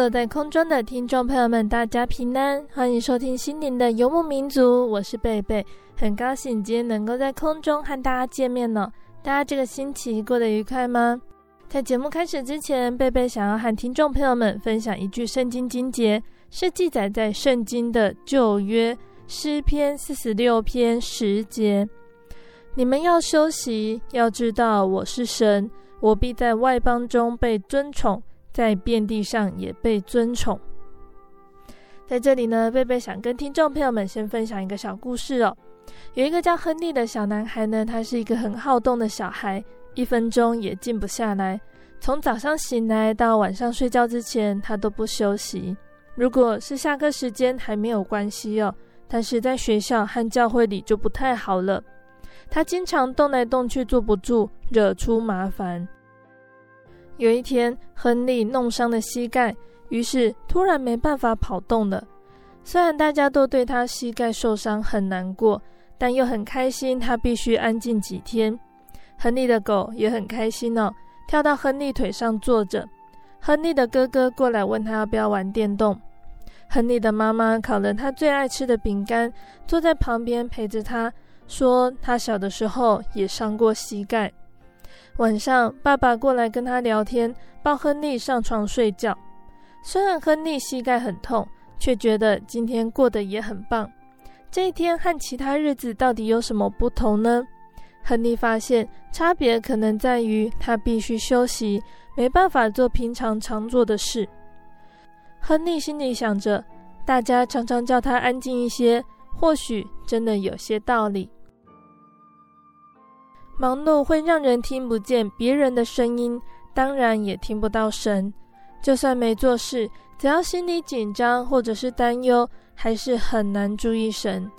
坐在空中的听众朋友们，大家平安，欢迎收听心灵的游牧民族，我是贝贝，很高兴今天能够在空中和大家见面呢。大家这个星期过得愉快吗？在节目开始之前，贝贝想要和听众朋友们分享一句圣经经节，是记载在圣经的旧约诗篇四十六篇十节：你们要休息，要知道我是神，我必在外邦中被尊崇。在遍地上也被尊崇。在这里呢，贝贝想跟听众朋友们先分享一个小故事哦。有一个叫亨利的小男孩呢，他是一个很好动的小孩，一分钟也静不下来。从早上醒来到晚上睡觉之前，他都不休息。如果是下课时间还没有关系哦，但是在学校和教会里就不太好了。他经常动来动去，坐不住，惹出麻烦。有一天，亨利弄伤了膝盖，于是突然没办法跑动了。虽然大家都对他膝盖受伤很难过，但又很开心，他必须安静几天。亨利的狗也很开心哦，跳到亨利腿上坐着。亨利的哥哥过来问他要不要玩电动。亨利的妈妈烤了他最爱吃的饼干，坐在旁边陪着他，说他小的时候也伤过膝盖。晚上，爸爸过来跟他聊天，抱亨利上床睡觉。虽然亨利膝盖很痛，却觉得今天过得也很棒。这一天和其他日子到底有什么不同呢？亨利发现差别可能在于他必须休息，没办法做平常常做的事。亨利心里想着，大家常常叫他安静一些，或许真的有些道理。忙碌会让人听不见别人的声音，当然也听不到神。就算没做事，只要心里紧张或者是担忧，还是很难注意神。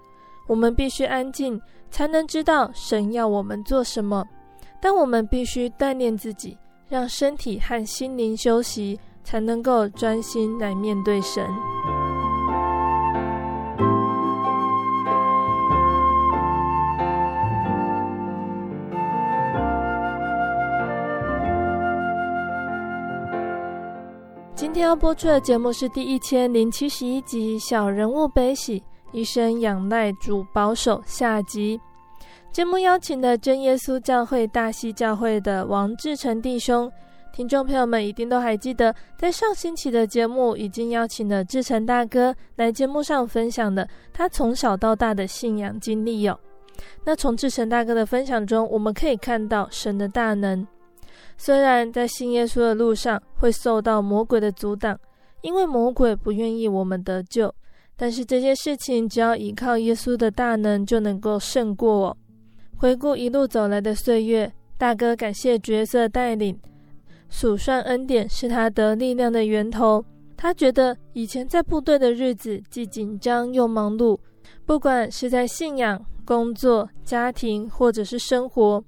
我们必须安静，才能知道神要我们做什么。但我们必须锻炼自己，让身体和心灵休息，才能够专心来面对神。今天要播出的节目是第一千零七十一集《小人物悲喜，一生仰赖主保守》下集。节目邀请的真耶稣教会大西教会的王志成弟兄，听众朋友们一定都还记得，在上星期的节目已经邀请了志成大哥来节目上分享了他从小到大的信仰经历哟。那从志成大哥的分享中，我们可以看到神的大能。虽然在信耶稣的路上会受到魔鬼的阻挡，因为魔鬼不愿意我们得救，但是这些事情只要依靠耶稣的大能就能够胜过哦。回顾一路走来的岁月，大哥感谢角色带领，数算恩典是他得力量的源头。他觉得以前在部队的日子既紧张又忙碌，不管是在信仰、工作、家庭或者是生活。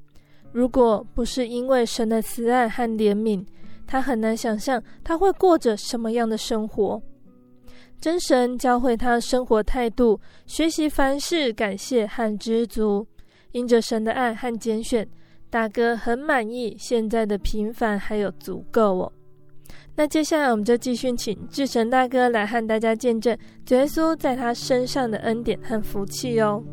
如果不是因为神的慈爱和怜悯，他很难想象他会过着什么样的生活。真神教会他生活态度，学习凡事感谢和知足。因着神的爱和拣选，大哥很满意现在的平凡还有足够哦。那接下来我们就继续请志成大哥来和大家见证耶稣在他身上的恩典和福气哦。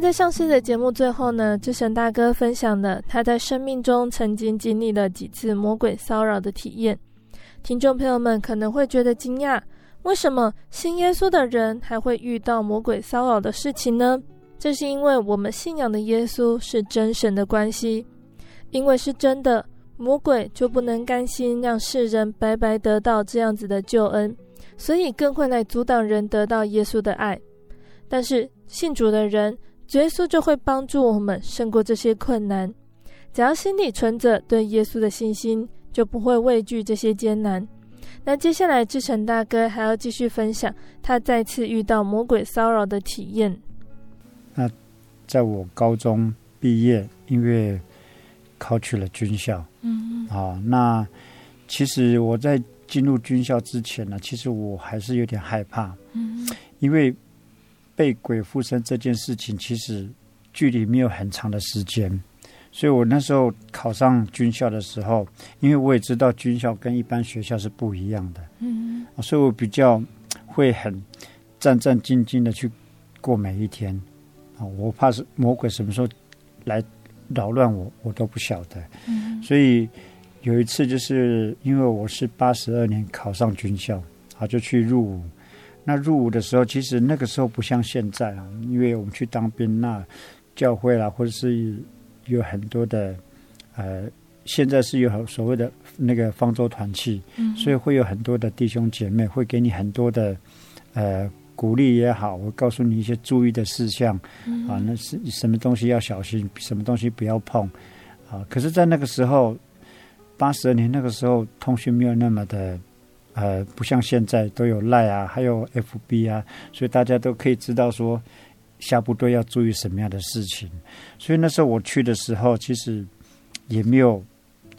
在上次的节目最后呢，志成大哥分享了他在生命中曾经经历了几次魔鬼骚扰的体验。听众朋友们可能会觉得惊讶，为什么信耶稣的人还会遇到魔鬼骚扰的事情呢？这是因为我们信仰的耶稣是真神的关系，因为是真的，魔鬼就不能甘心让世人白白得到这样子的救恩，所以更会来阻挡人得到耶稣的爱。但是信主的人，耶稣就会帮助我们胜过这些困难，只要心里存着对耶稣的信心，就不会畏惧这些艰难。那接下来志成大哥还要继续分享他再次遇到魔鬼骚扰的体验。那在我高中毕业，因为考取了军校，嗯，啊，那其实我在进入军校之前呢，其实我还是有点害怕，嗯，因为。被鬼附身这件事情，其实距离没有很长的时间，所以我那时候考上军校的时候，因为我也知道军校跟一般学校是不一样的，嗯，所以我比较会很战战兢兢的去过每一天。啊，我怕是魔鬼什么时候来扰乱我，我都不晓得，嗯，所以有一次就是因为我是八十二年考上军校，啊，就去入伍。那入伍的时候，其实那个时候不像现在啊，因为我们去当兵，那教会啦，或者是有很多的，呃，现在是有所谓的那个方舟团契，嗯，所以会有很多的弟兄姐妹会给你很多的，呃，鼓励也好，我告诉你一些注意的事项，嗯，啊，那是什么东西要小心，什么东西不要碰，啊，可是，在那个时候，八十二年那个时候，通讯没有那么的。呃，不像现在都有 Line 啊，还有 FB 啊，所以大家都可以知道说下部队要注意什么样的事情。所以那时候我去的时候，其实也没有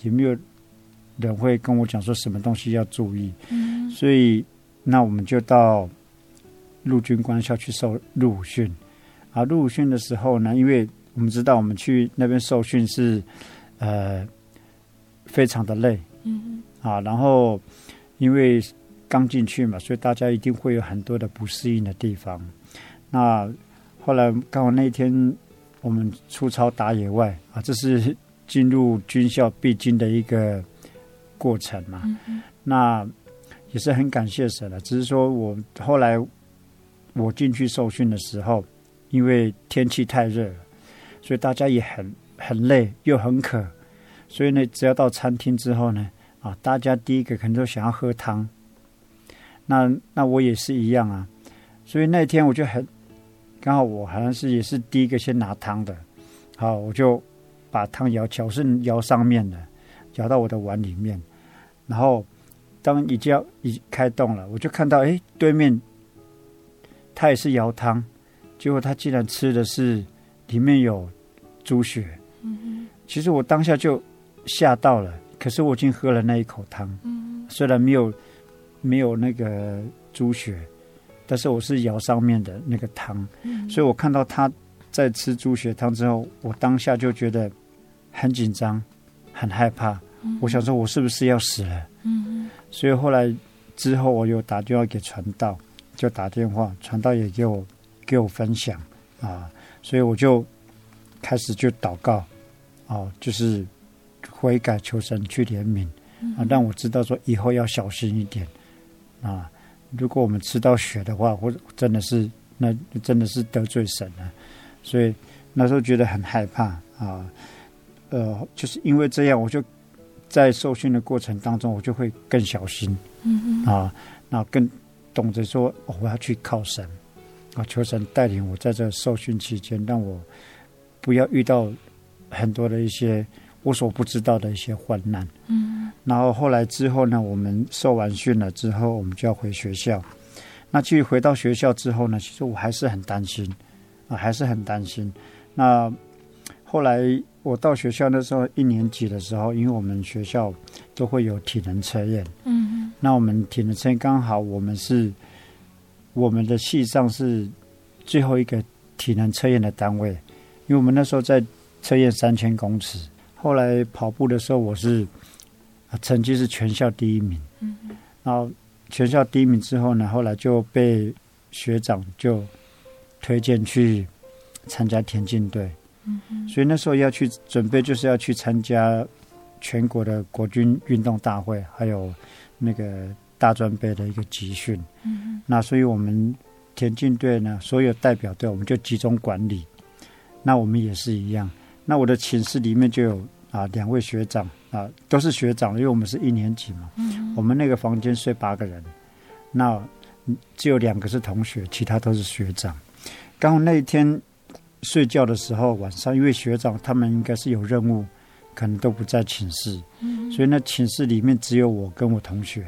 也没有人会跟我讲说什么东西要注意。嗯，所以那我们就到陆军官校去受入伍训。啊，入伍训的时候呢，因为我们知道我们去那边受训是呃非常的累。嗯，啊，然后。因为刚进去嘛，所以大家一定会有很多的不适应的地方。那后来刚好那一天我们出操打野外啊，这是进入军校必经的一个过程嘛。嗯、那也是很感谢神了，只是说我后来我进去受训的时候，因为天气太热，所以大家也很很累又很渴，所以呢，只要到餐厅之后呢。啊，大家第一个可能都想要喝汤，那那我也是一样啊，所以那天我就很刚好，我好像是也是第一个先拿汤的，好，我就把汤舀起来，我是舀上面的，舀到我的碗里面，然后当已经要已开动了，我就看到哎，对面他也是舀汤，结果他竟然吃的是里面有猪血，其实我当下就吓到了。可是我已经喝了那一口汤，嗯，虽然没有没有那个猪血，但是我是舀上面的那个汤，嗯，所以我看到他在吃猪血汤之后，我当下就觉得很紧张、很害怕，嗯。我想说，我是不是要死了？嗯，所以后来之后，我又打电话给传道，就打电话，传道也给我给我分享啊，所以我就开始就祷告，哦，就是。悔改求神去怜悯啊，让我知道说以后要小心一点啊。如果我们吃到血的话，或者真的是那真的是得罪神了。所以那时候觉得很害怕啊。呃，就是因为这样，我就在受训的过程当中，我就会更小心啊，那更懂得说我要去靠神啊，求神带领我在这受训期间，让我不要遇到很多的一些。我所不知道的一些患难，嗯，然后后来之后呢，我们受完训了之后，我们就要回学校。那其实回到学校之后呢，其实我还是很担心啊，还是很担心。那后来我到学校那时候一年级的时候，因为我们学校都会有体能测验，嗯嗯，那我们体能测验刚好我们是我们的系上是最后一个体能测验的单位，因为我们那时候在测验三千公尺，后来跑步的时候我是成绩是全校第一名，嗯嗯，然后全校第一名之后呢，后来就被学长就推荐去参加田径队。所以那时候要去准备，就是要去参加全国的国军运动大会，还有那个大专杯的一个集训。嗯嗯。那所以我们田径队呢，所有代表队我们就集中管理。那我们也是一样。那我的寝室里面就有啊两位学长啊，都是学长，因为我们是一年级嘛。嗯。我们那个房间睡八个人，那只有两个是同学，其他都是学长。刚好那一天。睡觉的时候，晚上因为学长他们应该是有任务，可能都不在寝室，嗯、所以那寝室里面只有我跟我同学。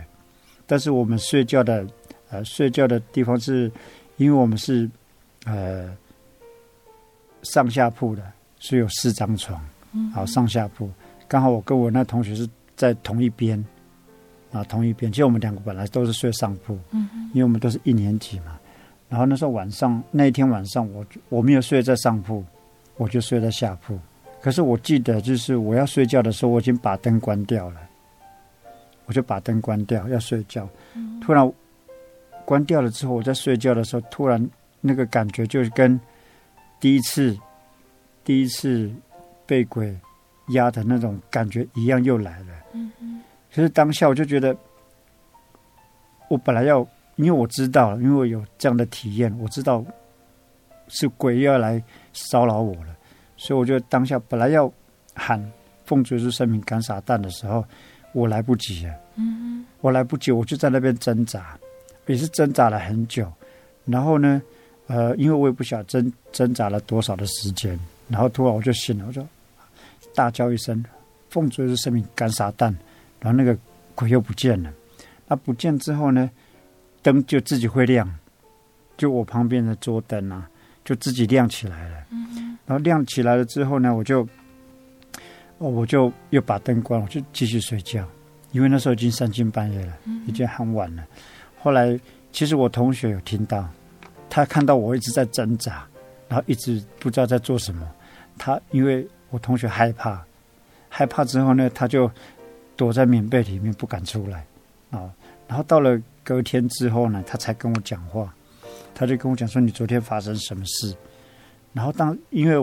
但是我们睡觉的呃睡觉的地方是，因为我们是呃上下铺的，所以有四张床，好上下铺。刚好我跟我那同学是在同一边啊，同一边。其实我们两个本来都是睡上铺，嗯、因为我们都是一年级嘛。然后那时候晚上，那一天晚上我我没有睡在上铺，我就睡在下铺。可是我记得，就是我要睡觉的时候，我已经把灯关掉了，我就把灯关掉要睡觉。突然关掉了之后，我在睡觉的时候，突然那个感觉就是跟第一次第一次被鬼压的那种感觉一样又来了。嗯。可是当下我就觉得，我本来要。因为我知道，因为我有这样的体验，我知道是鬼要来骚扰我了，所以我就当下本来要喊奉主耶稣圣名赶撒旦的时候，我来不及了。我来不及，我就在那边挣扎，也是挣扎了很久。然后呢，呃，因为我也不晓得挣挣扎了多少的时间，然后突然我就醒了，我就大叫一声奉主耶稣圣名赶撒旦，然后那个鬼又不见了。那不见之后呢？灯就自己会亮，就我旁边的桌灯啊，就自己亮起来了。嗯，然后亮起来了之后呢，我就，哦，我就又把灯关，我就继续睡觉，因为那时候已经三更半夜了，已经很晚了。后来，其实我同学有听到，他看到我一直在挣扎，然后一直不知道在做什么。他因为我同学害怕，害怕之后呢，他就躲在棉被里面不敢出来啊。然后到了。隔天之后呢，他才跟我讲话，他就跟我讲说：“你昨天发生什么事？”然后当因为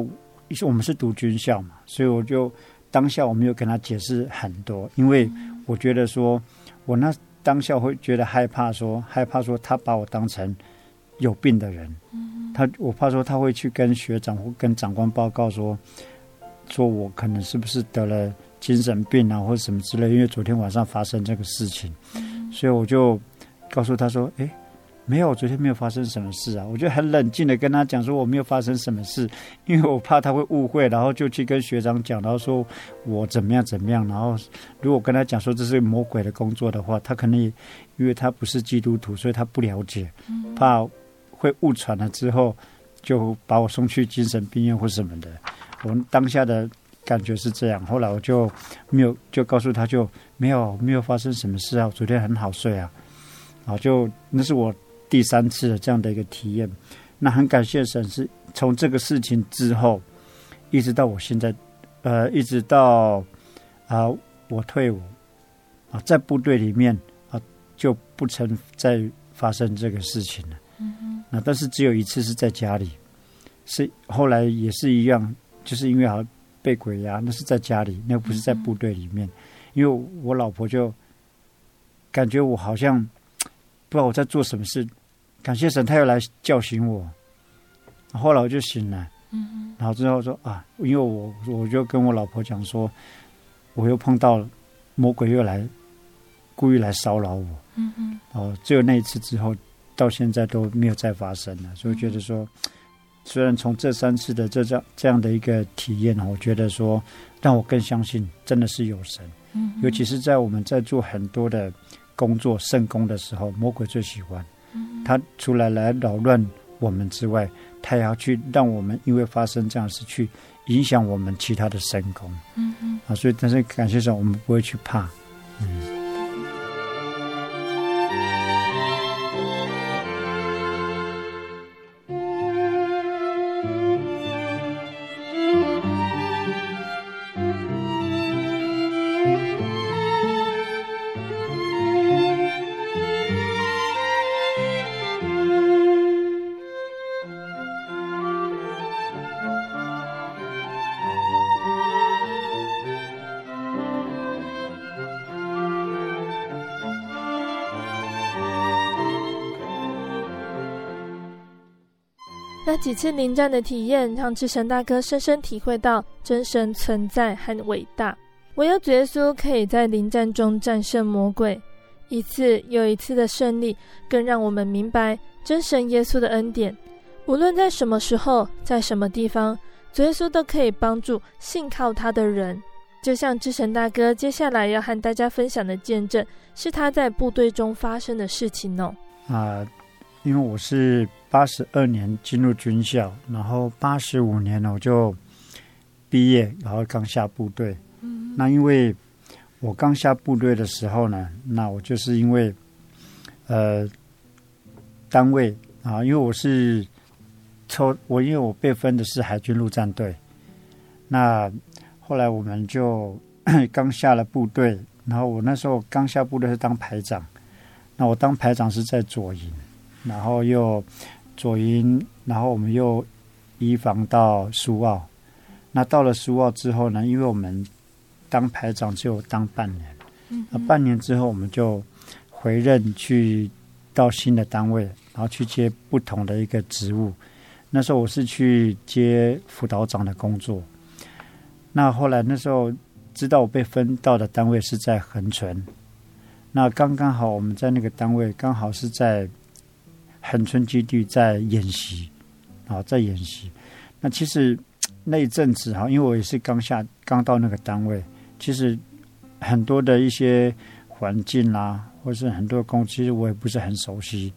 我们是读军校嘛，所以我就当下我没有跟他解释很多，因为我觉得说，我那当下会觉得害怕说，说害怕说他把我当成有病的人，他我怕说他会去跟学长或跟长官报告说，说我可能是不是得了精神病啊，或者什么之类，因为昨天晚上发生这个事情，所以我就。告诉他说：“哎，没有，昨天没有发生什么事啊。”我就很冷静的跟他讲说：“我没有发生什么事，因为我怕他会误会，然后就去跟学长讲，然后说我怎么样怎么样。然后如果跟他讲说这是魔鬼的工作的话，他可能也因为他不是基督徒，所以他不了解，怕会误传了之后就把我送去精神病院或什么的。我们当下的感觉是这样。后来我就没有就告诉他就没有没有发生什么事啊，昨天很好睡啊。”啊，就那是我第三次的这样的一个体验。那很感谢神，是从这个事情之后，一直到我现在，呃，一直到啊、我退伍啊，在部队里面啊，就不曾再发生这个事情了。嗯哼。那但是只有一次是在家里，是后来也是一样，就是因为好像被鬼压，那是在家里，那不是在部队里面。嗯、因为我老婆就感觉我好像。不知道我在做什么事，感谢神，他又来叫醒我。后来我就醒了，嗯，然后之后说啊，因为我我就跟我老婆讲说，我又碰到了魔鬼又来故意来骚扰我，嗯嗯，哦，只有那一次之后，到现在都没有再发生了。所以我觉得说，虽然从这三次的这这这样的一个体验，我觉得说让我更相信真的是有神，嗯，尤其是在我们在做很多的。工作圣工的时候，魔鬼最喜欢，他除了来扰乱我们之外，他也要去让我们因为发生这样的事去影响我们其他的神功。嗯嗯，啊，所以但是感谢神，我们不会去怕。嗯。几次临战的体验，让志成大哥深深体会到真神存在和伟大。唯有主耶稣可以在临战中战胜魔鬼，一次又一次的胜利，更让我们明白真神耶稣的恩典。无论在什么时候，在什么地方，主耶稣都可以帮助信靠他的人。就像志成大哥接下来要和大家分享的见证，是他在部队中发生的事情哦。啊，因为我是。八十二年进入军校，然后八十五年呢，我就毕业，然后刚下部队。嗯，那因为我刚下部队的时候呢，那我就是因为呃单位啊，因为我是抽我，因为我被分的是海军陆战队。那后来我们就 刚下了部队，然后我那时候刚下部队是当排长，那我当排长是在左营，然后又。左营，然后我们又移防到苏澳。那到了苏澳之后呢，因为我们当排长只有当半年，嗯，那半年之后我们就回任去到新的单位，然后去接不同的一个职务。那时候我是去接辅导长的工作。那后来那时候知道我被分到的单位是在恒春，那刚刚好我们在那个单位刚好是在。恒春基地在演习，啊，在演习。那其实那一阵子哈，因为我也是刚下刚到那个单位，其实很多的一些环境啊，或是很多工，其实我也不是很熟悉。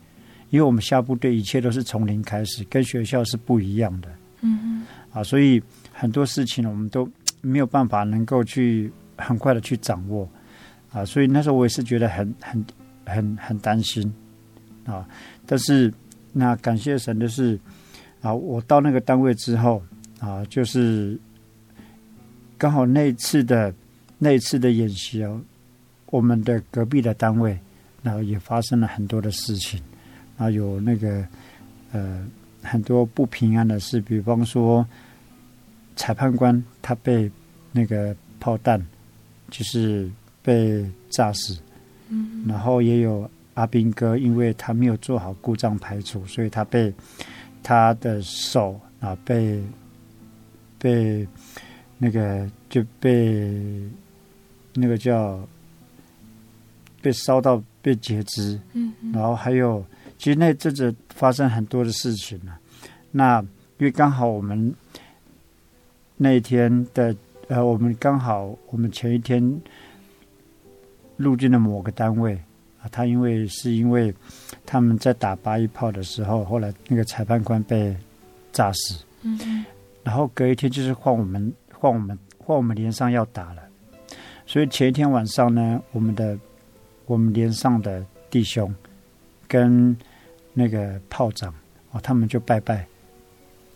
因为我们下部队，一切都是从零开始，跟学校是不一样的。嗯嗯。啊，所以很多事情呢，我们都 没有办法能够去很快的去掌握。啊，所以那时候我也是觉得很很很很担心。啊。但是，那感谢神的是，啊，我到那个单位之后，啊，就是刚好那一次的那一次的演习哦，我们的隔壁的单位，然后也发生了很多的事情，啊，有那个呃很多不平安的事，比方说裁判官他被那个炮弹就是被炸死，嗯，然后也有。阿兵哥，因为他没有做好故障排除，所以他被他的手啊被被那个就被那个叫被烧到被截肢，嗯，然后还有其实那阵子发生很多的事情呢。那因为刚好我们那一天的呃，我们刚好我们前一天入境的某个单位。啊，他因为是因为他们在打八一炮的时候，后来那个裁判官被炸死。嗯，然后隔一天就是换我们换我们换我们连上要打了，所以前一天晚上呢，我们的我们连上的弟兄跟那个炮长啊，他们就拜拜，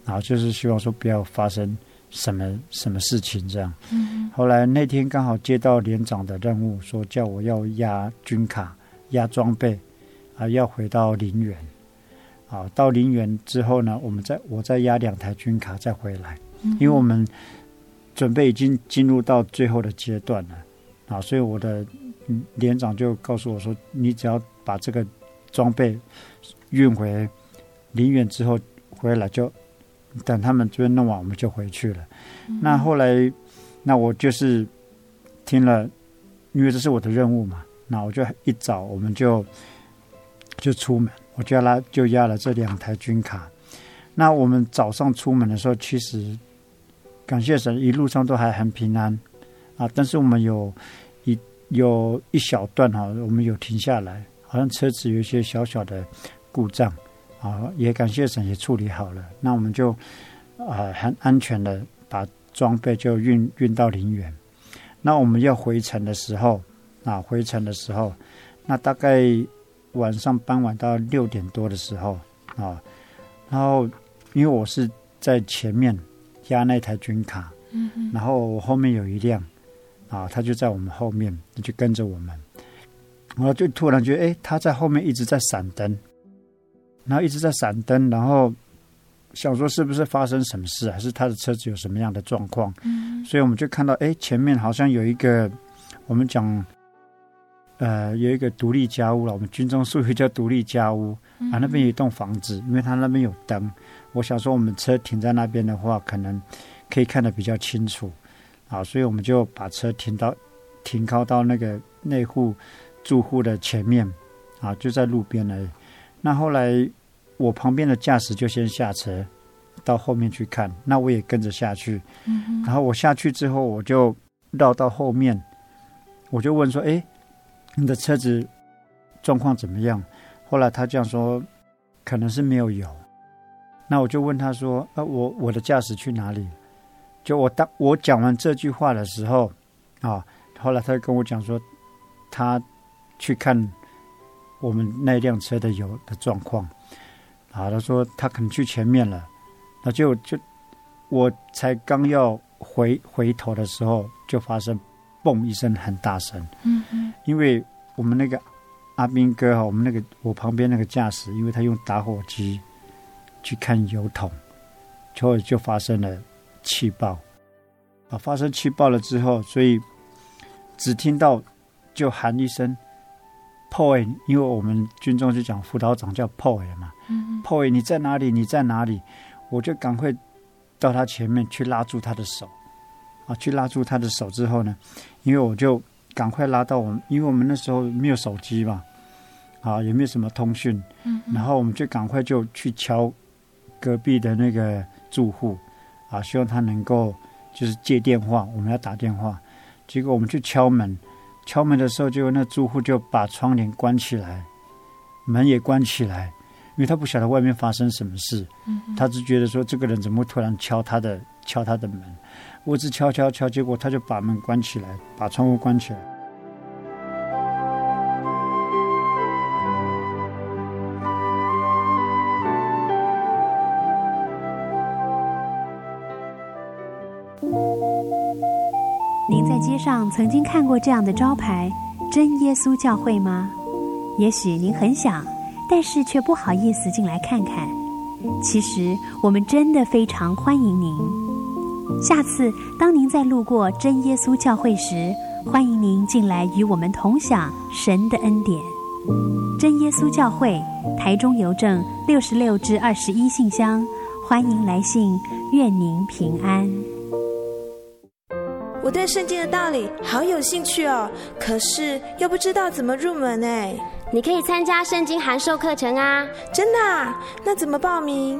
然后就是希望说不要发生什么什么事情这样。嗯，后来那天刚好接到连长的任务，说叫我要押军卡。押装备啊，要回到陵园啊。到陵园之后呢，我们再我再压两台军卡再回来，因为我们准备已经进入到最后的阶段了啊。所以我的连长就告诉我说：“你只要把这个装备运回陵园之后回来，就等他们这边弄完，我们就回去了。”那后来，那我就是听了，因为这是我的任务嘛。那我就一早我们就就出门，我就拉就压了这两台军卡。那我们早上出门的时候，其实感谢神，一路上都还很平安啊。但是我们有一有一小段哈，我们有停下来，好像车子有一些小小的故障，啊，也感谢神也处理好了。那我们就啊很安全的把装备就运运到陵园。那我们要回程的时候，啊，回程的时候，那大概晚上傍晚到六点多的时候，啊，然后因为我是在前面压那台军卡，嗯，然后我后面有一辆，啊，他就在我们后面，就跟着我们，然后就突然觉得，哎，他在后面一直在闪灯，然后一直在闪灯，然后。想说是不是发生什么事，还是他的车子有什么样的状况？嗯，所以我们就看到，哎，前面好像有一个，我们讲，呃，有一个独立家屋了。我们军中术语叫独立家屋啊，那边有一栋房子，因为它那边有灯。我想说，我们车停在那边的话，可能可以看得比较清楚啊，所以我们就把车停到停靠到那个那户住户的前面啊，就在路边而已。那后来。我旁边的驾驶就先下车，到后面去看。那我也跟着下去。嗯。然后我下去之后，我就绕到后面，我就问说：“哎，你的车子状况怎么样？”后来他这样说：“可能是没有油。”那我就问他说：“啊，我我的驾驶去哪里？”就我当我讲完这句话的时候，啊，后来他就跟我讲说，他去看我们那辆车的油的状况。啊，他说他可能去前面了，那就就我才刚要回回头的时候，就发生嘣一声很大声。因为我们那个阿兵哥哈，我们那个我旁边那个驾驶，因为他用打火机去看油桶，就就发生了气爆。啊，发生气爆了之后，所以只听到就喊一声。破位，因为我们军中就讲辅导长叫破位嘛。破位，你在哪里？你在哪里？我就赶快到他前面去拉住他的手，啊，去拉住他的手之后呢，因为我就赶快拉到我们，因为我们那时候没有手机嘛，啊，也没有什么通讯，然后我们就赶快就去敲隔壁的那个住户，啊，希望他能够就是接电话，我们要打电话，结果我们去敲门。敲门的时候，就那住户就把窗帘关起来，门也关起来，因为他不晓得外面发生什么事，他只觉得说这个人怎么会突然敲他的敲他的门，我只敲敲敲，结果他就把门关起来，把窗户关起来。您在街上曾经看过这样的招牌“真耶稣教会”吗？也许您很想，但是却不好意思进来看看。其实我们真的非常欢迎您。下次当您再路过真耶稣教会时，欢迎您进来与我们同享神的恩典。真耶稣教会，台中邮政六十六至二十一信箱，欢迎来信，愿您平安。我对圣经的道理好有兴趣哦，可是又不知道怎么入门哎。你可以参加圣经函授课程啊！真的啊？那怎么报名？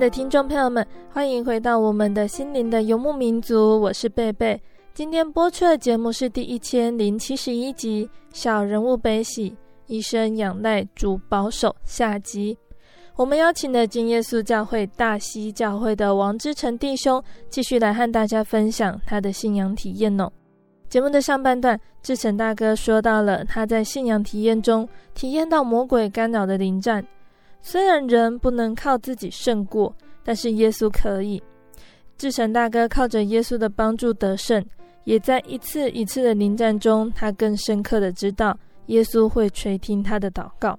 的听众朋友们，欢迎回到我们的心灵的游牧民族，我是贝贝。今天播出的节目是第一千零七十一集《小人物悲喜，一生仰赖主保守》下集。我们邀请了真耶稣教会大溪教会的王之成弟兄，继续来和大家分享他的信仰体验哦。节目的上半段，志成大哥说到了他在信仰体验中体验到魔鬼干扰的临战。虽然人不能靠自己胜过，但是耶稣可以。志成大哥靠着耶稣的帮助得胜，也在一次一次的临战中，他更深刻的知道耶稣会垂听他的祷告。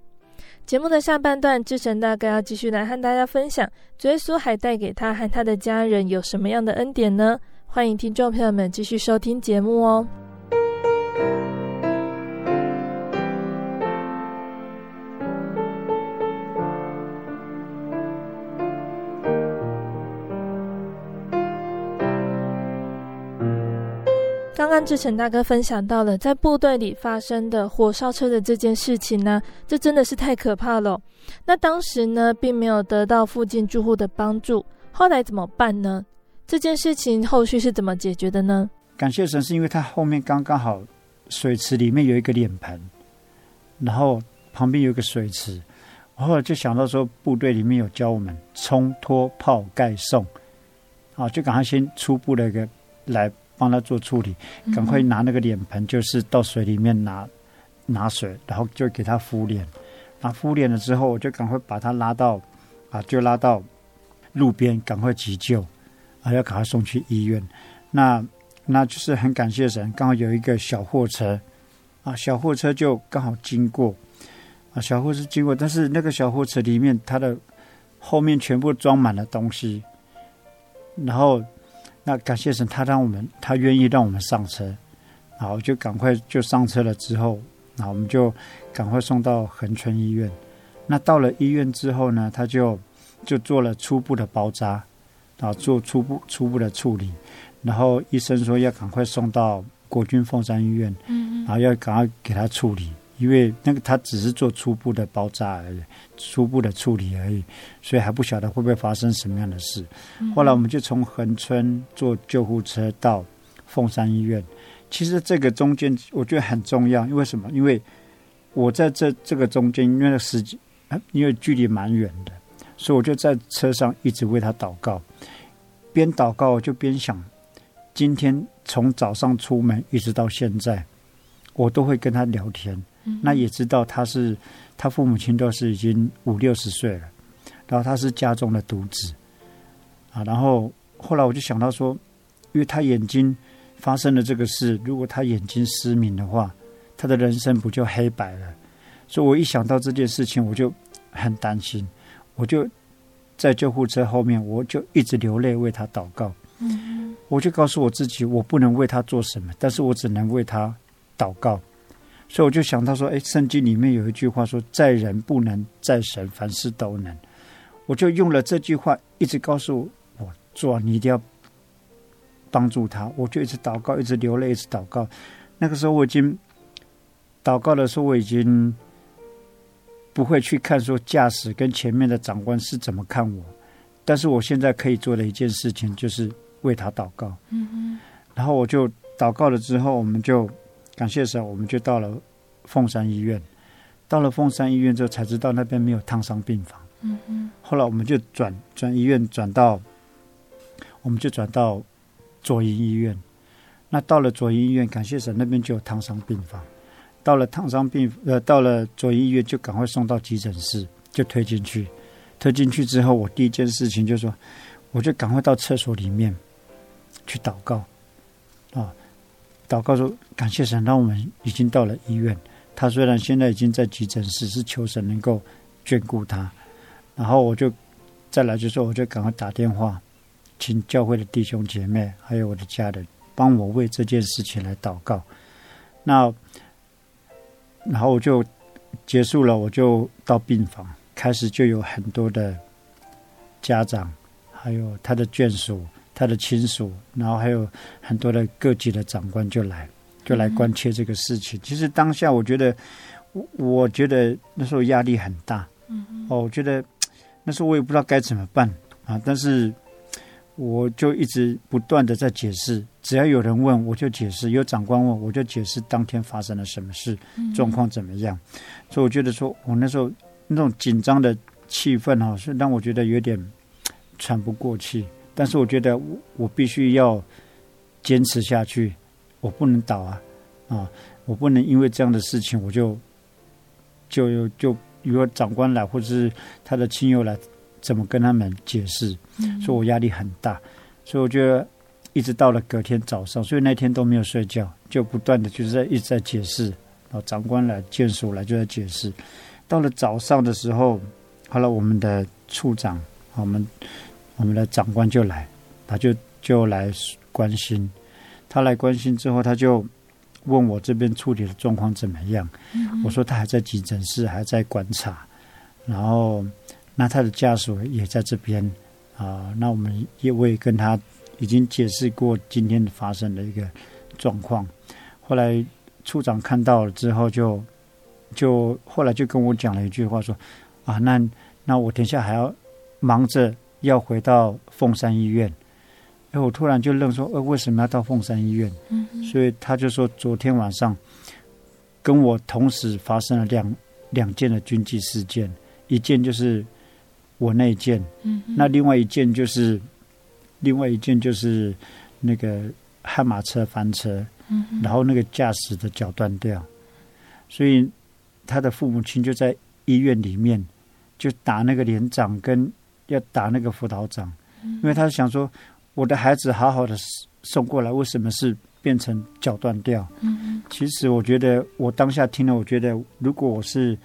节目的下半段，志成大哥要继续来和大家分享，耶稣还带给他和他的家人有什么样的恩典呢？欢迎听众朋友们继续收听节目哦。刚刚志成大哥分享到了在部队里发生的火烧车的这件事情呢，这真的是太可怕了。那当时呢，并没有得到附近住户的帮助，后来怎么办呢？这件事情后续是怎么解决的呢？感谢神，是因为他后面刚刚好水池里面有一个脸盆，然后旁边有一个水池，我后来就想到说，部队里面有教我们冲脱泡盖送，啊，就赶快先初步的一个来。帮他做处理，赶快拿那个脸盆，就是到水里面拿拿水，然后就给他敷脸。拿敷脸了之后，我就赶快把他拉到啊，就拉到路边，赶快急救啊，要赶快送去医院。那那就是很感谢神，刚好有一个小货车啊，小货车就刚好经过啊，小货车经过，但是那个小货车里面，它的后面全部装满了东西，然后。那感谢神，他让我们，他愿意让我们上车，然后就赶快就上车了。之后，那我们就赶快送到恒春医院。那到了医院之后呢，他就就做了初步的包扎，然后做初步初步的处理。然后医生说要赶快送到国军凤山医院，嗯然后要赶快给他处理。因为那个他只是做初步的包扎而已，初步的处理而已，所以还不晓得会不会发生什么样的事。后来我们就从横村坐救护车到凤山医院。其实这个中间我觉得很重要，因为什么？因为我在这这个中间，因为时间，因为距离蛮远的，所以我就在车上一直为他祷告，边祷告就边想，今天从早上出门一直到现在，我都会跟他聊天。那也知道他是，他父母亲都是已经五六十岁了，然后他是家中的独子，啊，然后后来我就想到说，因为他眼睛发生了这个事，如果他眼睛失明的话，他的人生不就黑白了？所以我一想到这件事情，我就很担心，我就在救护车后面，我就一直流泪为他祷告。嗯，我就告诉我自己，我不能为他做什么，但是我只能为他祷告。所以我就想到说，哎，圣经里面有一句话说：“在人不能，在神凡事都能。”我就用了这句话，一直告诉我做，你一定要帮助他。我就一直祷告，一直流泪，一直祷告。那个时候我已经祷告的时候，我已经不会去看说驾驶跟前面的长官是怎么看我，但是我现在可以做的一件事情就是。为他祷告，嗯，然后我就祷告了之后，我们就感谢神，我们就到了凤山医院。到了凤山医院之后，才知道那边没有烫伤病房，嗯嗯。后来我们就转转医院，转到我们就转到左营医院。那到了左营医院，感谢神，那边就有烫伤病房。到了烫伤病呃，到了左营医院，就赶快送到急诊室，就推进去。推进去之后，我第一件事情就是说，我就赶快到厕所里面。去祷告，啊，祷告说感谢神，让我们已经到了医院。他虽然现在已经在急诊室，是求神能够眷顾他。然后我就再来就说，我就赶快打电话，请教会的弟兄姐妹还有我的家人帮我为这件事情来祷告。那然后我就结束了，我就到病房，开始就有很多的家长，还有他的眷属。他的亲属，然后还有很多的各级的长官就来，就来关切这个事情。嗯、其实当下我觉得，我我觉得那时候压力很大。嗯嗯。哦，我觉得那时候我也不知道该怎么办啊，但是我就一直不断的在解释，只要有人问我就解释，有长官问我就解释当天发生了什么事，状况怎么样。所以我觉得说我那时候那种紧张的气氛哈，是让我觉得有点喘不过气。但是我觉得我我必须要坚持下去，我不能倒啊啊！我不能因为这样的事情我就就就如果长官来或者是他的亲友来，怎么跟他们解释？所以我压力很大，所以我觉得一直到了隔天早上，所以那天都没有睡觉，就不断的就是在一直在解释。然后长官来、眷属来就在解释。到了早上的时候，后来我们的处长，我们。我们的长官就来，他就就来关心。他来关心之后，他就问我这边处理的状况怎么样。嗯、我说他还在急诊室，还在观察。然后，那他的家属也在这边啊。那我们也我也跟他已经解释过今天发生的一个状况。后来处长看到了之后就，就就后来就跟我讲了一句话说：“啊，那那我等下还要忙着。”要回到凤山医院，哎，我突然就愣说，呃，为什么要到凤山医院？嗯，所以他就说，昨天晚上跟我同时发生了两两件的军纪事件，一件就是我那一件，嗯，那另外一件就是另外一件就是那个悍马车翻车，嗯，然后那个驾驶的脚断掉，所以他的父母亲就在医院里面就打那个连长跟。要打那个辅导长，因为他想说，我的孩子好好的送过来，为什么是变成脚断掉？嗯，其实我觉得，我当下听了，我觉得如果我是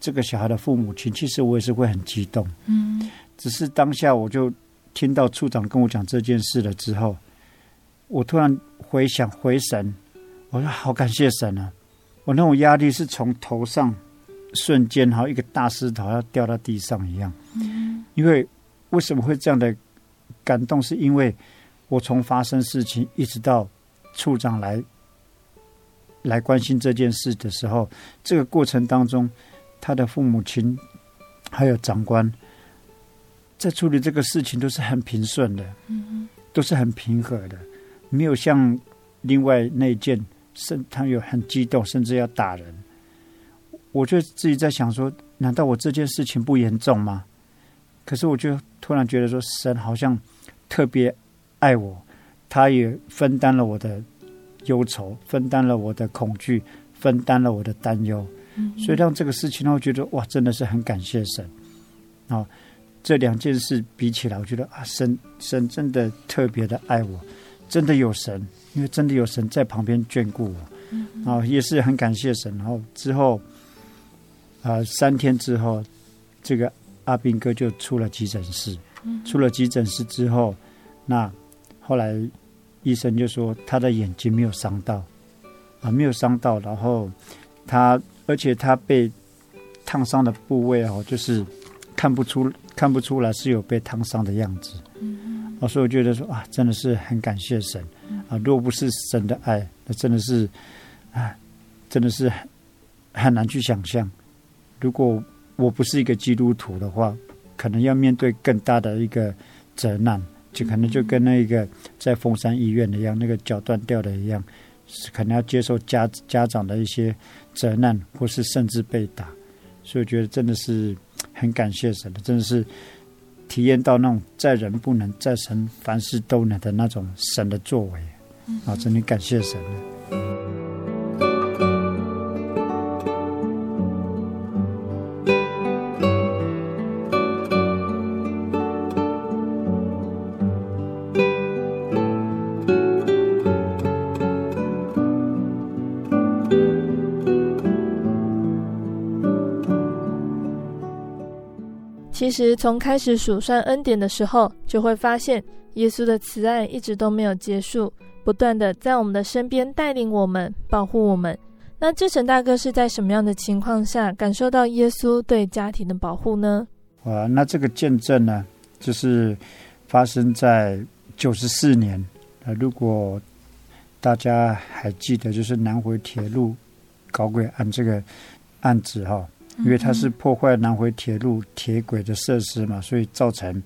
这个小孩的父母亲，其实我也是会很激动。嗯，只是当下我就听到处长跟我讲这件事了之后，我突然回想回神，我说好感谢神啊！我那种压力是从头上瞬间好像一个大石头要掉到地上一样。因为为什么会这样的感动？是因为我从发生事情一直到处长来来关心这件事的时候，这个过程当中，他的父母亲还有长官在处理这个事情都是很平顺的，嗯，都是很平和的，没有像另外那件，甚他有很激动，甚至要打人。我就自己在想说，难道我这件事情不严重吗？可是我就突然觉得说，神好像特别爱我，他也分担了我的忧愁，分担了我的恐惧，分担了我的担忧，嗯、所以让这个事情让我觉得哇，真的是很感谢神啊！这两件事比起来，我觉得啊，神神真的特别的爱我，真的有神，因为真的有神在旁边眷顾我，嗯、啊，也是很感谢神。然后之后啊，三天之后，这个。阿兵哥就出了急诊室，出了急诊室之后，那后来医生就说他的眼睛没有伤到，啊，没有伤到，然后他而且他被烫伤的部位哦，就是看不出看不出来是有被烫伤的样子。嗯，啊，所以我觉得说啊，真的是很感谢神啊，若不是神的爱，那真的是啊，真的是很很难去想象，如果我不是一个基督徒的话。可能要面对更大的一个责难，就可能就跟那个在凤山医院一样，那个脚断掉的一样，是可能要接受家家长的一些责难，或是甚至被打。所以我觉得真的是很感谢神的，真的是体验到那种在人不能，在神凡事都能的那种神的作为啊！真的感谢神。其实从开始数算恩典的时候，就会发现耶稣的慈爱一直都没有结束，不断的在我们的身边带领我们、保护我们。那志成大哥是在什么样的情况下感受到耶稣对家庭的保护呢？啊，那这个见证呢，就是发生在九十四年啊。如果大家还记得，就是南回铁路搞鬼案这个案子哈。因为它是破坏南回铁路铁轨的设施嘛，所以造成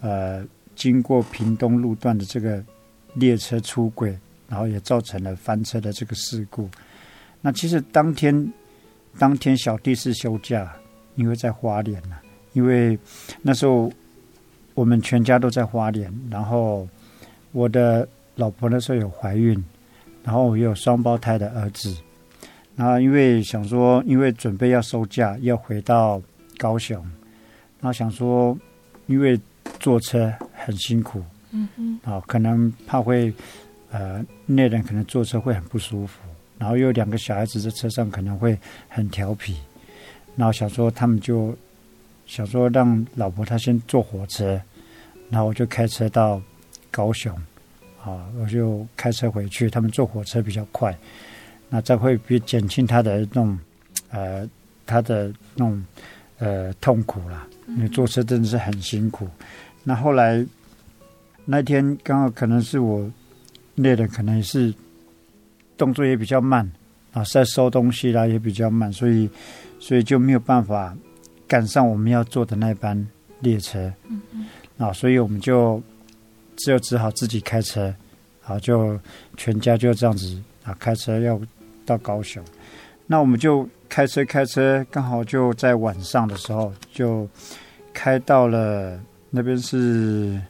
呃经过屏东路段的这个列车出轨，然后也造成了翻车的这个事故。那其实当天当天小弟是休假，因为在花莲呢，因为那时候我们全家都在花莲，然后我的老婆那时候有怀孕，然后我有双胞胎的儿子。然后因为想说，因为准备要收假，要回到高雄，然后想说，因为坐车很辛苦，嗯嗯，啊，可能怕会，呃，那人可能坐车会很不舒服，然后又有两个小孩子在车上可能会很调皮，然后想说他们就想说让老婆她先坐火车，然后我就开车到高雄，啊，我就开车回去，他们坐火车比较快。那这会比减轻他的那种，呃，他的那种呃痛苦啦。因为坐车真的是很辛苦。那后来那天刚好可能是我累的，可能也是动作也比较慢啊，在收东西啦也比较慢，所以所以就没有办法赶上我们要坐的那班列车。嗯嗯。啊，所以我们就只有只好自己开车，啊，就全家就这样子啊，开车要。到高雄，那我们就开车开车，刚好就在晚上的时候，就开到了那边是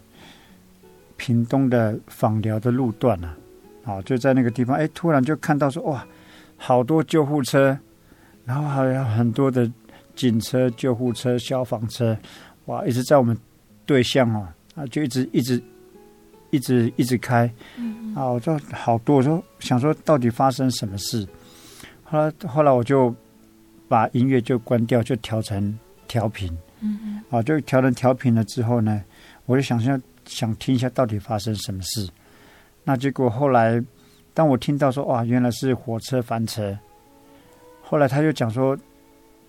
屏东的枋寮的路段啊，好，就在那个地方，哎，突然就看到说，哇，好多救护车，然后还有很多的警车、救护车、消防车，哇，一直在我们对向哦，啊，就一直一直一直一直开。啊，我就好多，我说想说到底发生什么事？后来后来我就把音乐就关掉，就调成调频。嗯嗯。啊，就调成调频了之后呢，我就想想想听一下到底发生什么事。那结果后来，当我听到说哇，原来是火车翻车。后来他就讲说，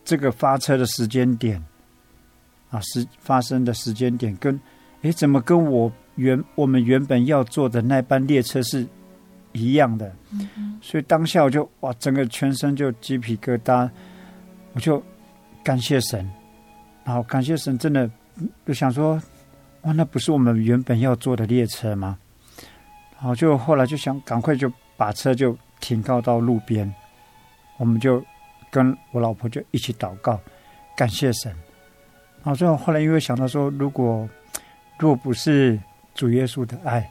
这个发车的时间点啊，时发生的时间点跟，诶，怎么跟我？原我们原本要坐的那班列车是一样的，所以当下我就哇，整个全身就鸡皮疙瘩，我就感谢神，然后感谢神，真的就想说，哇，那不是我们原本要坐的列车吗？然后就后来就想赶快就把车就停靠到路边，我们就跟我老婆就一起祷告，感谢神。然后最后后来因为想到说，如果如果不是主耶稣的爱，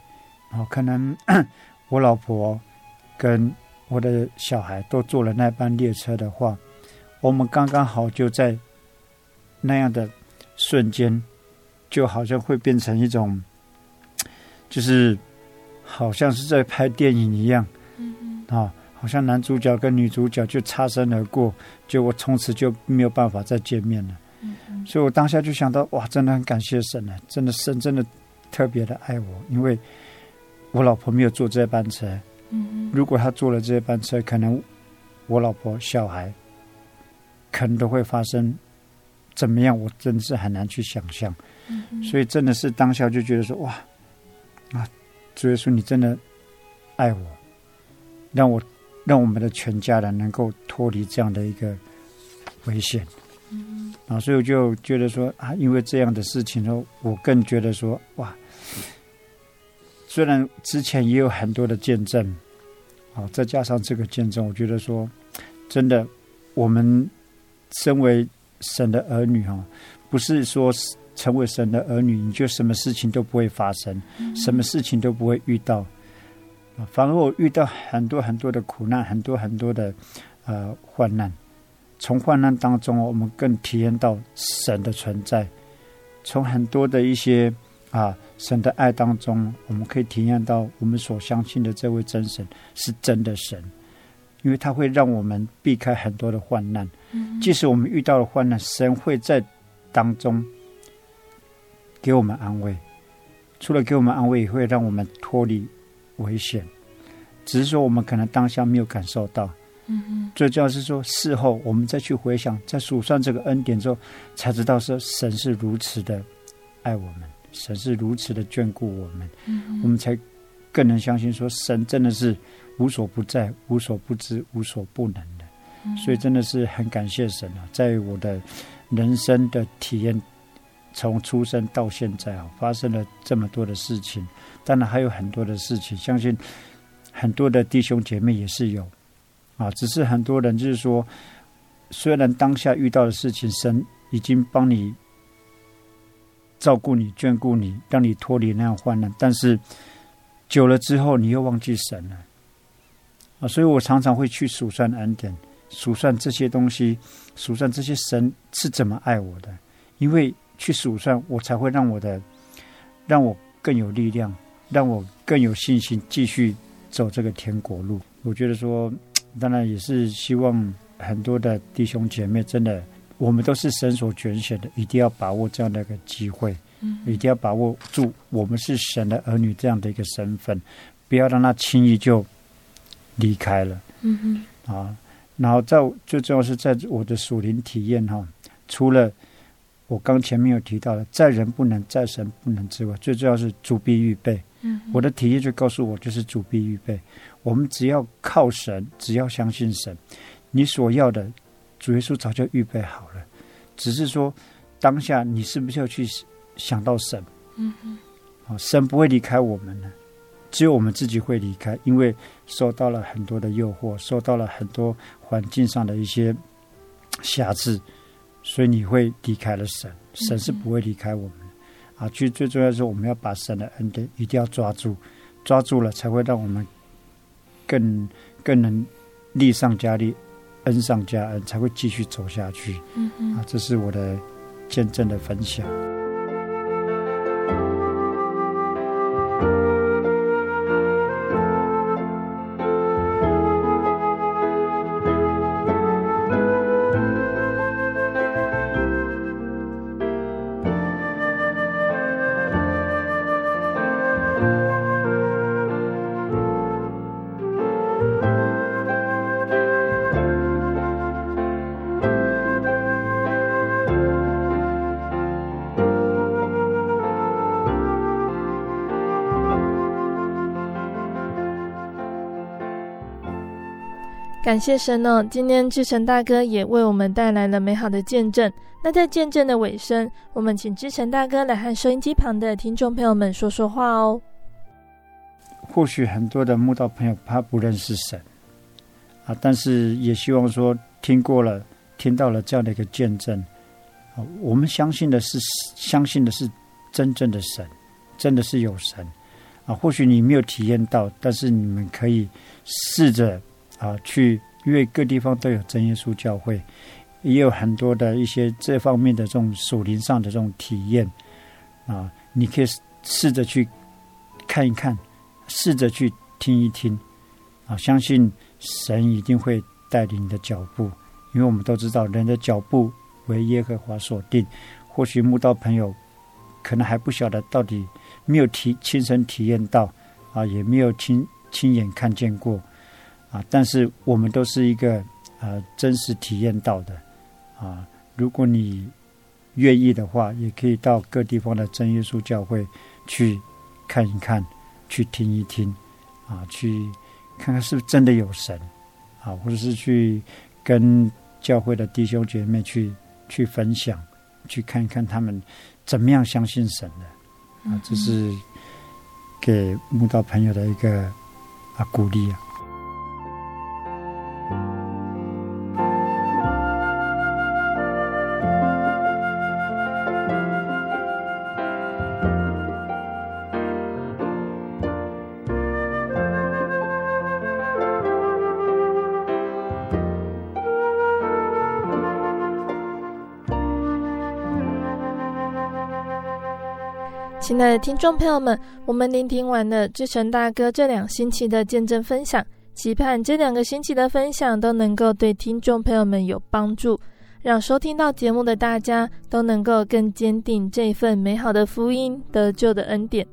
哦可能 我老婆跟我的小孩都坐了那班列车的话，我们刚刚好就在那样的瞬间，就好像会变成一种，就是好像是在拍电影一样，嗯啊，好像男主角跟女主角就擦身而过，就我从此就没有办法再见面了。嗯所以我当下就想到，哇，真的很感谢神呢，真的神真的。特别的爱我，因为我老婆没有坐这班车，嗯，如果她坐了这班车，可能我老婆小孩可能都会发生怎么样？我真是很难去想象。嗯，所以真的是当下就觉得说哇啊，主耶稣你真的爱我，让我让我们的全家人能够脱离这样的一个危险。嗯，啊，所以我就觉得说啊，因为这样的事情呢，我更觉得说哇。虽然之前也有很多的见证，啊，再加上这个见证，我觉得说，真的，我们身为神的儿女哈，不是说成为神的儿女，你就什么事情都不会发生，什么事情都不会遇到，啊，反而我遇到很多很多的苦难，很多很多的呃患难，从患难当中，我们更体验到神的存在，从很多的一些。啊，神的爱当中，我们可以体验到我们所相信的这位真神是真的神，因为他会让我们避开很多的患难。嗯，即使我们遇到了患难，神会在当中给我们安慰。除了给我们安慰，也会让我们脱离危险。只是说我们可能当下没有感受到。嗯嗯。最重要是说，事后我们再去回想，在数算这个恩典之后，才知道说神是如此的爱我们。神是如此的眷顾我们，嗯，我们才更能相信说神真的是无所不在、无所不知、无所不能的。嗯，所以真的是很感谢神啊！在我的人生的体验，从出生到现在啊，发生了这么多的事情，当然还有很多的事情，相信很多的弟兄姐妹也是有啊。只是很多人就是说，虽然当下遇到的事情，神已经帮你。照顾你、眷顾你，让你脱离那样患难，但是久了之后，你又忘记神了啊！所以我常常会去数算恩典，数算这些东西，数算这些神是怎么爱我的。因为去数算，我才会让我的，让我更有力量，让我更有信心，继续走这个天国路。我觉得说，当然也是希望很多的弟兄姐妹真的。我们都是神所拣选的，一定要把握这样的一个机会，嗯，一定要把握住我们是神的儿女这样的一个身份，不要让他轻易就离开了，嗯哼，啊，然后在最重要是在我的属灵体验哈，除了我刚前面有提到的，在人不能，在神不能之外，最重要是主必预备，嗯，我的体验就告诉我，就是主必预备，我们只要靠神，只要相信神，你所要的。主耶稣早就预备好了，只是说当下你是不是要去想到神？嗯嗯，啊，神不会离开我们的，只有我们自己会离开，因为受到了很多的诱惑，受到了很多环境上的一些辖制，所以你会离开了神。神是不会离开我们的。啊，其实最重要的是我们要把神的恩典一定要抓住，抓住了才会让我们更更能力上加力。恩上加恩，才会继续走下去。嗯嗯，啊，这是我的见证的分享。感谢神哦！今天志成大哥也为我们带来了美好的见证。那在见证的尾声，我们请志成大哥来和收音机旁的听众朋友们说说话哦。或许很多的慕道朋友他不认识神啊，但是也希望说听过了、听到了这样的一个见证啊，我们相信的是相信的是真正的神，真的是有神啊。或许你没有体验到，但是你们可以试着。啊，去，因为各地方都有真耶稣教会，也有很多的一些这方面的这种属灵上的这种体验啊，你可以试着去看一看，试着去听一听啊，相信神一定会带领你的脚步，因为我们都知道人的脚步为耶和华所定。或许慕道朋友可能还不晓得到底没有体亲身体验到啊，也没有亲亲眼看见过啊，但是我们都是一个呃真实体验到的啊。如果你愿意的话，也可以到各地方的真耶稣教会去看一看，去听一听啊，去看看是不是真的有神啊，或者是去跟教会的弟兄姐妹去去分享，去看一看他们怎么样相信神的啊，这是。给慕道朋友的一个啊鼓励啊。听众朋友们，我们聆听完了志成大哥这两星期的见证分享，期盼这两个星期的分享都能够对听众朋友们有帮助，让收听到节目的大家都能够更坚定这份美好的福音得救的恩典。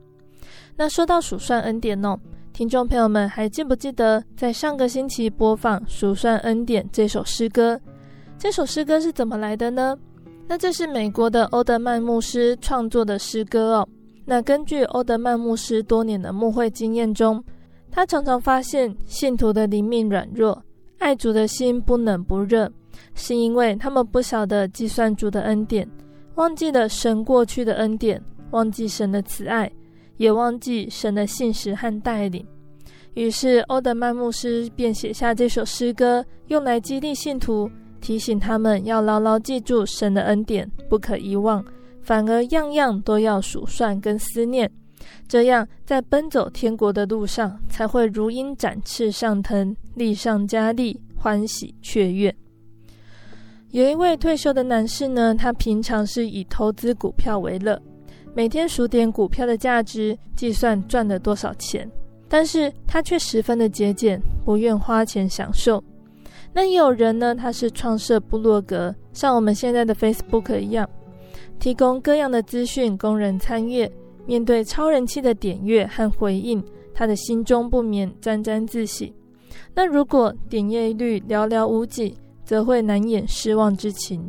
那说到数算恩典哦，听众朋友们还记不记得在上个星期播放《数算恩典》这首诗歌？这首诗歌是怎么来的呢？那这是美国的欧德曼牧师创作的诗歌哦。那根据欧德曼牧师多年的牧会经验中，他常常发现信徒的灵命软弱，爱主的心不冷不热，是因为他们不晓得计算主的恩典，忘记了神过去的恩典，忘记神的慈爱，也忘记神的信实和带领。于是欧德曼牧师便写下这首诗歌，用来激励信徒，提醒他们要牢牢记住神的恩典，不可遗忘。反而样样都要数算跟思念，这样在奔走天国的路上才会如鹰展翅上腾，力上加力，欢喜雀跃。有一位退休的男士呢，他平常是以投资股票为乐，每天数点股票的价值，计算赚了多少钱，但是他却十分的节俭，不愿花钱享受。那也有人呢，他是创设部落格，像我们现在的 Facebook 一样。提供各样的资讯供人参阅，面对超人气的点阅和回应，他的心中不免沾沾自喜。那如果点阅率寥寥无几，则会难掩失望之情。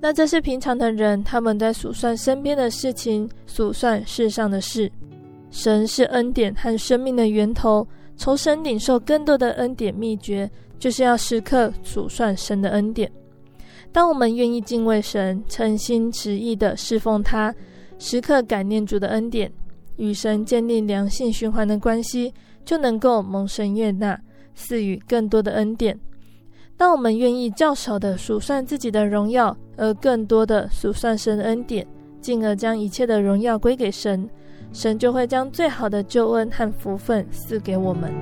那这是平常的人，他们在数算身边的事情，数算世上的事。神是恩典和生命的源头，从神领受更多的恩典秘诀，就是要时刻数算神的恩典。当我们愿意敬畏神，诚心实意地侍奉他，时刻感念主的恩典，与神建立良性循环的关系，就能够蒙神悦纳，赐予更多的恩典。当我们愿意较少地数算自己的荣耀，而更多的数算神恩典，进而将一切的荣耀归给神，神就会将最好的救恩和福分赐给我们。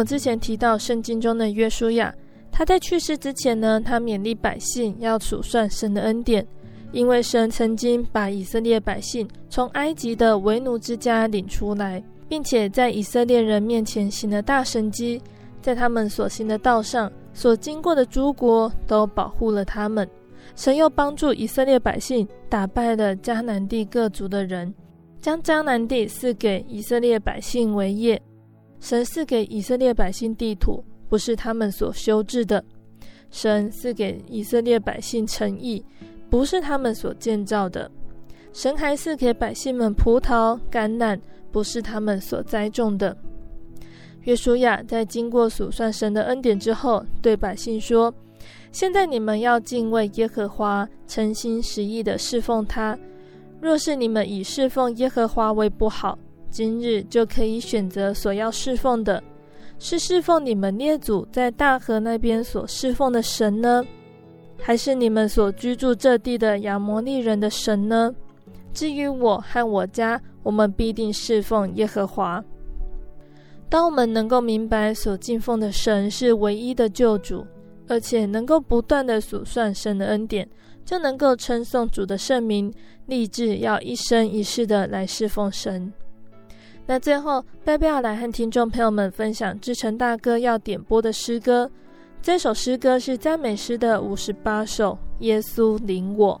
们之前提到圣经中的约书亚，他在去世之前呢，他勉励百姓要数算神的恩典，因为神曾经把以色列百姓从埃及的为奴之家领出来，并且在以色列人面前行了大神迹，在他们所行的道上所经过的诸国都保护了他们。神又帮助以色列百姓打败了迦南地各族的人，将迦南地赐给以色列百姓为业。神赐给以色列百姓地土，不是他们所修治的；神赐给以色列百姓城邑，不是他们所建造的；神还赐给百姓们葡萄、橄榄，不是他们所栽种的。约书亚在经过数算神的恩典之后，对百姓说：“现在你们要敬畏耶和华，诚心实意地侍奉他。若是你们以侍奉耶和华为不好。”今日就可以选择所要侍奉的，是侍奉你们列祖在大河那边所侍奉的神呢，还是你们所居住这地的亚摩利人的神呢？至于我和我家，我们必定侍奉耶和华。当我们能够明白所敬奉的神是唯一的救主，而且能够不断的数算神的恩典，就能够称颂主的圣名，立志要一生一世的来侍奉神。那最后，贝贝要来和听众朋友们分享志成大哥要点播的诗歌。这首诗歌是赞美诗的五十八首，《耶稣领我》。